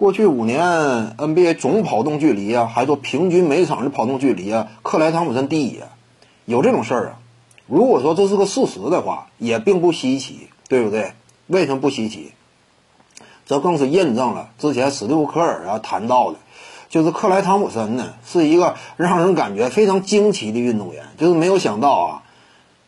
过去五年 NBA 总跑动距离啊，还说平均每场的跑动距离啊，克莱汤普森第一啊，有这种事儿啊？如果说这是个事实的话，也并不稀奇，对不对？为什么不稀奇？这更是印证了之前史蒂夫科尔啊谈到的，就是克莱汤普森呢是一个让人感觉非常惊奇的运动员，就是没有想到啊，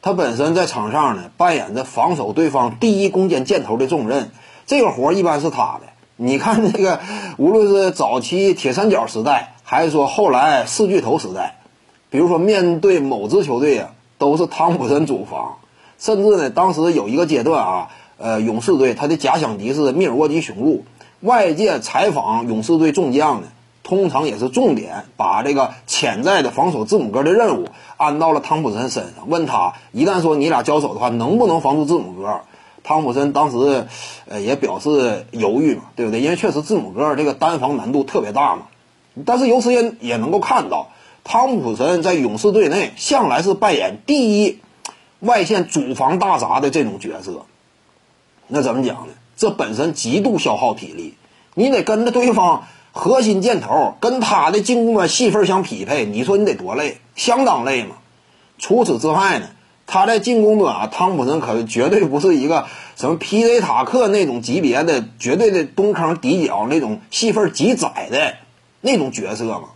他本身在场上呢扮演着防守对方第一攻坚箭头的重任，这个活儿一般是他的。你看这个，无论是早期铁三角时代，还是说后来四巨头时代，比如说面对某支球队啊，都是汤普森主防，甚至呢，当时有一个阶段啊。呃，勇士队他的假想敌是密尔沃基雄鹿。外界采访勇士队众将呢，通常也是重点把这个潜在的防守字母哥的任务安到了汤普森身上。问他一旦说你俩交手的话，能不能防住字母哥？汤普森当时呃也表示犹豫嘛，对不对？因为确实字母哥这个单防难度特别大嘛。但是由此也也能够看到，汤普森在勇士队内向来是扮演第一外线主防大闸的这种角色。那怎么讲呢？这本身极度消耗体力，你得跟着对方核心箭头，跟他的进攻端戏份相匹配。你说你得多累？相当累嘛。除此之外呢，他在进攻端啊，汤普森可绝对不是一个什么皮雷塔克那种级别的绝对的东坑底角那种戏份极窄的那种角色嘛。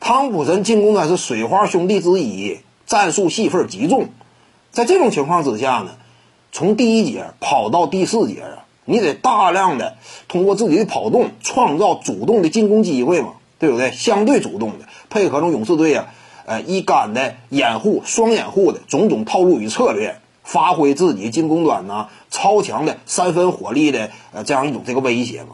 汤普森进攻端是水花兄弟之一，战术戏份极重。在这种情况之下呢？从第一节跑到第四节啊，你得大量的通过自己的跑动创造主动的进攻机会嘛，对不对？相对主动的，配合着勇士队啊，呃，一杆的掩护、双掩护的种种套路与策略，发挥自己进攻端呢超强的三分火力的呃这样一种这个威胁嘛。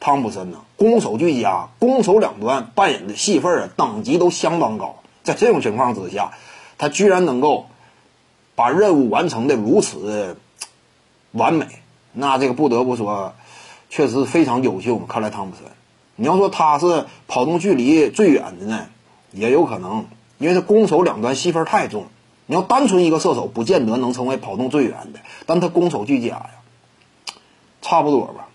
汤普森呢，攻守俱佳，攻守两端扮演的戏份啊等级都相当高，在这种情况之下，他居然能够。把任务完成的如此完美，那这个不得不说，确实非常优秀。看来汤普森，你要说他是跑动距离最远的呢，也有可能，因为他攻守两端戏份太重。你要单纯一个射手，不见得能成为跑动最远的，但他攻守俱佳呀，差不多吧。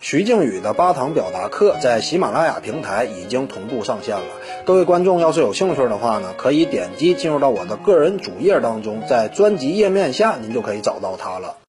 徐静宇的八堂表达课在喜马拉雅平台已经同步上线了。各位观众要是有兴趣的话呢，可以点击进入到我的个人主页当中，在专辑页面下您就可以找到它了。